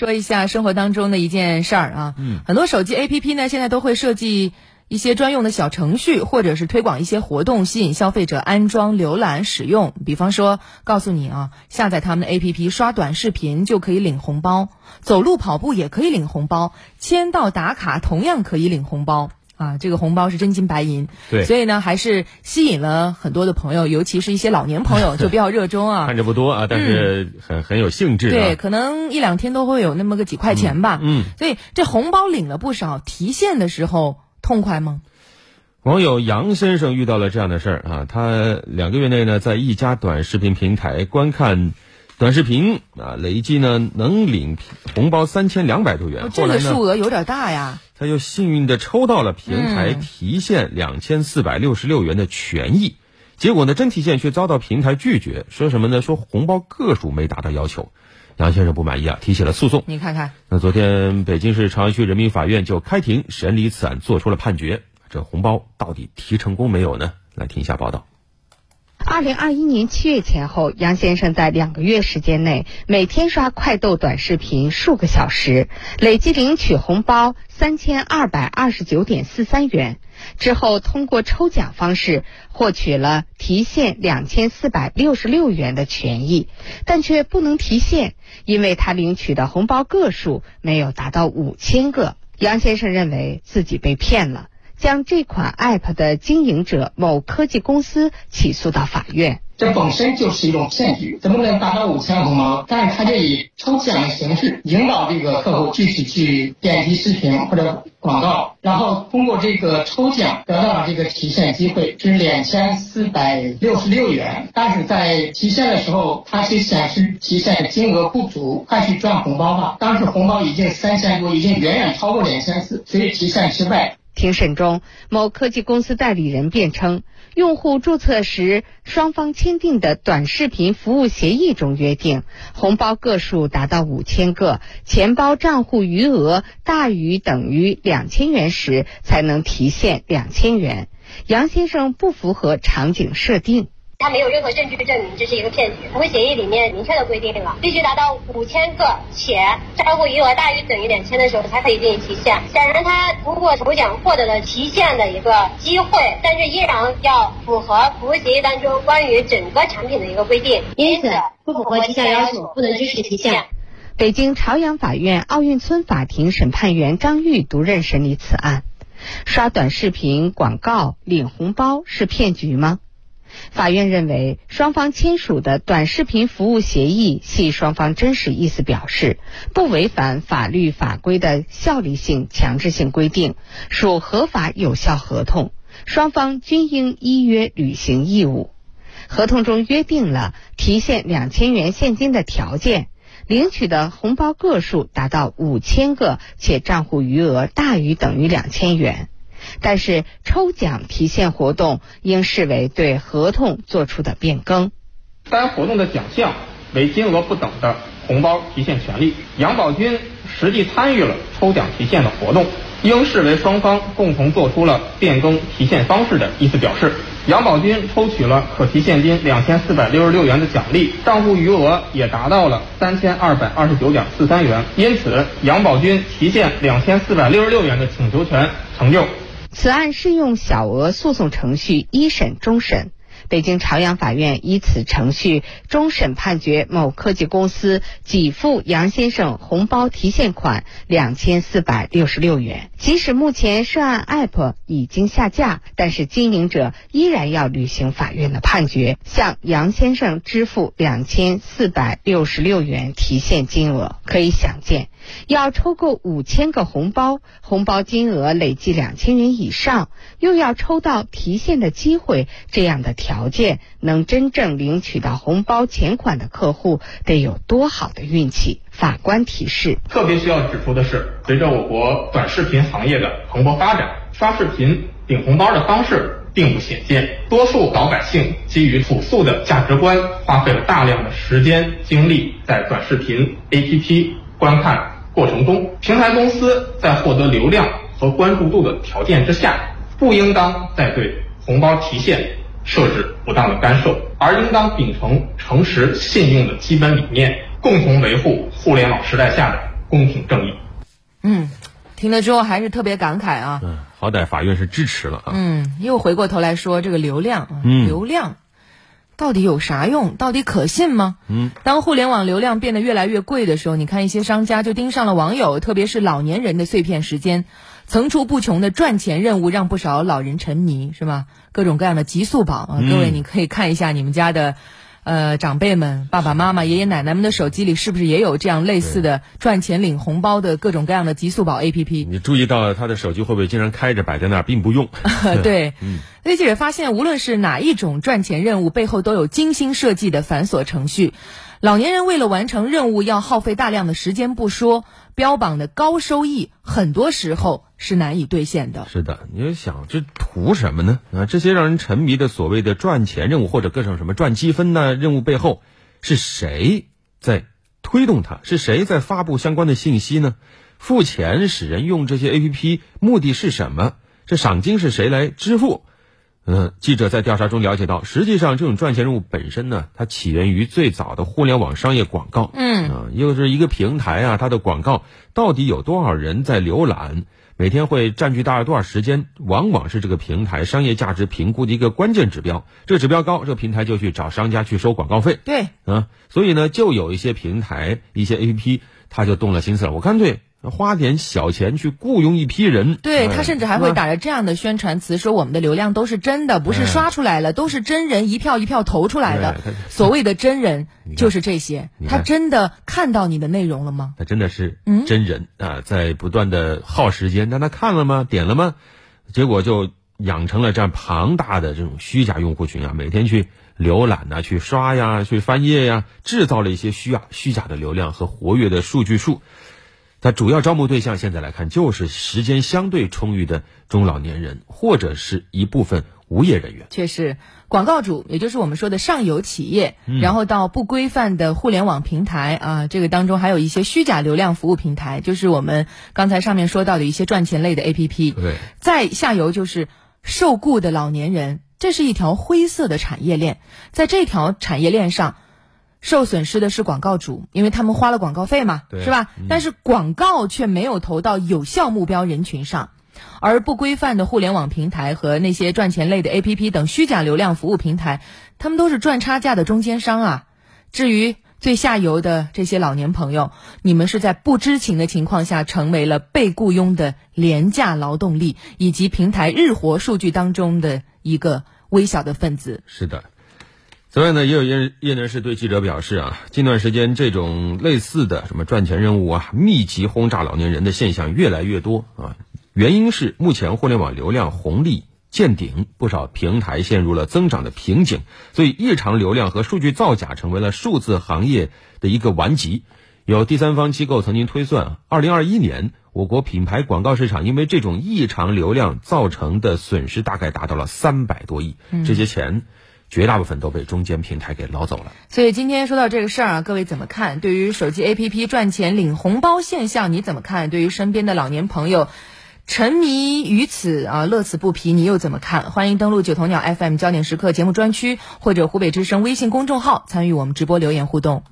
说一下生活当中的一件事儿啊，嗯，很多手机 APP 呢现在都会设计一些专用的小程序，或者是推广一些活动，吸引消费者安装、浏览、使用。比方说，告诉你啊，下载他们的 APP 刷短视频就可以领红包，走路跑步也可以领红包，签到打卡同样可以领红包。啊，这个红包是真金白银，对所以呢，还是吸引了很多的朋友，尤其是一些老年朋友就比较热衷啊。看着不多啊，但是很很有兴致啊。对，可能一两天都会有那么个几块钱吧。嗯，所以这红包领了不少，提现的时候痛快吗？网友杨先生遇到了这样的事儿啊，他两个月内呢，在一家短视频平台观看短视频啊，累计呢能领红包三千两百多元。哦这个数额有点大呀。他又幸运的抽到了平台嗯提现两千四百六十六元的权益，结果呢，真提现却遭到平台拒绝，说什么呢？说红包个数没达到要求。杨先生不满意啊，提起了诉讼。你看看，那昨天北京市朝阳区人民法院就开庭审理此案，作出了判决。这红包到底提成功没有呢？来听一下报道。二零二一年七月前后，杨先生在两个月时间内每天刷快豆短视频数个小时，累计领取红包三千二百二十九点四三元。之后通过抽奖方式获取了提现两千四百六十六元的权益，但却不能提现，因为他领取的红包个数没有达到五千个。杨先生认为自己被骗了。将这款 App 的经营者某科技公司起诉到法院。这本身就是一种骗局，怎么能达到五千红包？但是他就以抽奖的形式引导这个客户具体去点击视频或者广告，然后通过这个抽奖得到了这个提现机会，是两千四百六十六元。但是在提现的时候，它是显示提现金额不足，快去赚红包吧。当时红包已经三千多，已经远远超过两千四，所以提现失败。庭审中，某科技公司代理人辩称，用户注册时双方签订的短视频服务协议中约定，红包个数达到五千个，钱包账户余额大于等于两千元时才能提现两千元。杨先生不符合场景设定。他没有任何证据证明这是一个骗局。服务协议里面明确的规定了，必须达到五千个且账户余额大于等于两千的时候才可以进行提现。显然，他通过抽奖获得了提现的一个机会，但是依然要符合服务协议当中关于整个产品的一个规定，因此不符合提现要求，不能支持提现。北京朝阳法院奥运村法庭审判员张玉独任审理此案。刷短视频广告领红包是骗局吗？法院认为，双方签署的短视频服务协议系双方真实意思表示，不违反法律法规的效力性、强制性规定，属合法有效合同，双方均应依约履行义务。合同中约定了提现两千元现金的条件，领取的红包个数达到五千个，且账户余额大于等于两千元。但是抽奖提现活动应视为对合同作出的变更。该活动的奖项为金额不等的红包提现权利。杨宝军实际参与了抽奖提现的活动，应视为双方共同做出了变更提现方式的意思表示。杨宝军抽取了可提现金两千四百六十六元的奖励，账户余额也达到了三千二百二十九点四三元，因此杨宝军提现两千四百六十六元的请求权成就。此案适用小额诉讼程序一审终审。北京朝阳法院依此程序终审判决某科技公司给付杨先生红包提现款两千四百六十六元。即使目前涉案 App 已经下架，但是经营者依然要履行法院的判决，向杨先生支付两千四百六十六元提现金额。可以想见，要抽够五千个红包，红包金额累计两千元以上，又要抽到提现的机会，这样的条条件，能真正领取到红包钱款的客户得有多好的运气？法官提示：特别需要指出的是，随着我国短视频行业的蓬勃发展，刷视频领红包的方式并不鲜见。多数老百姓基于朴素的价值观，花费了大量的时间精力在短视频 APP 观看过程中，平台公司在获得流量和关注度的条件之下，不应当再对红包提现设置不当的干涉，而应当秉承诚实信用的基本理念，共同维护互联网时代下的公平正义。嗯，听了之后还是特别感慨啊。嗯，好歹法院是支持了啊。嗯，又回过头来说这个流量，嗯流量到底有啥用？到底可信吗？嗯，当互联网流量变得越来越贵的时候，你看一些商家就盯上了网友，特别是老年人的碎片时间，层出不穷的赚钱任务让不少老人沉迷，是吧？各种各样的极速宝啊，嗯各位你可以看一下你们家的。呃，长辈们、爸爸妈妈、爷爷奶奶们的手机里是不是也有这样类似的赚钱领红包的各种各样的极速宝 APP？你注意到他的手机会不会经常开着摆在那儿，并不用？对，所以记者发现，无论是哪一种赚钱任务，背后都有精心设计的繁琐程序。老年人为了完成任务，要耗费大量的时间不说，标榜的高收益，很多时候是难以兑现的。是的，你就想这图什么呢？啊，这些让人沉迷的所谓的赚钱任务或者各种什么赚积分呢任务背后，是谁在推动它？是谁在发布相关的信息呢？付钱使人用这些 APP，目的是什么？这赏金是谁来支付？嗯，记者在调查中了解到，实际上这种赚钱任务本身呢，它起源于最早的互联网商业广告。嗯啊，又是一个平台啊，它的广告到底有多少人在浏览，每天会占据大概多少时间，往往是这个平台商业价值评估的一个关键指标。这个指标高，这个平台就去找商家去收广告费。对，啊，所以呢，就有一些平台、一些 APP，他就动了心思了，我干脆花点小钱去雇佣一批人。哎对他甚至还会打着这样的宣传词说我们的流量都是真的，不是哎刷出来了，都是真人一票一票投出来的。所谓的真人就是这些他真的看到你的内容了吗？他真的是嗯真人、啊，在不断的耗时间，但他看了吗？点了吗？结果就养成了这样庞大的这种虚假用户群啊，每天去浏览呐、去刷呀、去翻页呀，制造了一些虚啊虚假的流量和活跃的数据数。它主要招募对象现在来看，就是时间相对充裕的中老年人，或者是一部分无业人员。确实广告主，也就是我们说的上游企业，嗯然后到不规范的互联网平台啊，这个当中还有一些虚假流量服务平台，就是我们刚才上面说到的一些赚钱类的 APP。对，再下游就是受雇的老年人，这是一条灰色的产业链，在这条产业链上。受损失的是广告主，因为他们花了广告费嘛，是吧？但是广告却没有投到有效目标人群上，而不规范的互联网平台和那些赚钱类的 APP 等虚假流量服务平台，他们都是赚差价的中间商啊。至于最下游的这些老年朋友，你们是在不知情的情况下成为了被雇佣的廉价劳动力，以及平台日活数据当中的一个微小的分子。是的。此外呢，也有业业内人士对记者表示啊，近段时间这种类似的什么赚钱任务啊，密集轰炸老年人的现象越来越多啊。原因是目前互联网流量红利见顶，不少平台陷入了增长的瓶颈，所以异常流量和数据造假成为了数字行业的一个顽疾。有第三方机构曾经推算，二零二一年我国品牌广告市场因为这种异常流量造成的损失大概达到了三百多亿，这些钱绝大部分都被中间平台给捞走了。所以今天说到这个事儿啊，各位怎么看？对于手机 APP 赚钱领红包现象，你怎么看？对于身边的老年朋友沉迷于此啊，乐此不疲，你又怎么看？欢迎登录九头鸟 FM 焦点时刻节目专区或者湖北之声微信公众号参与我们直播留言互动。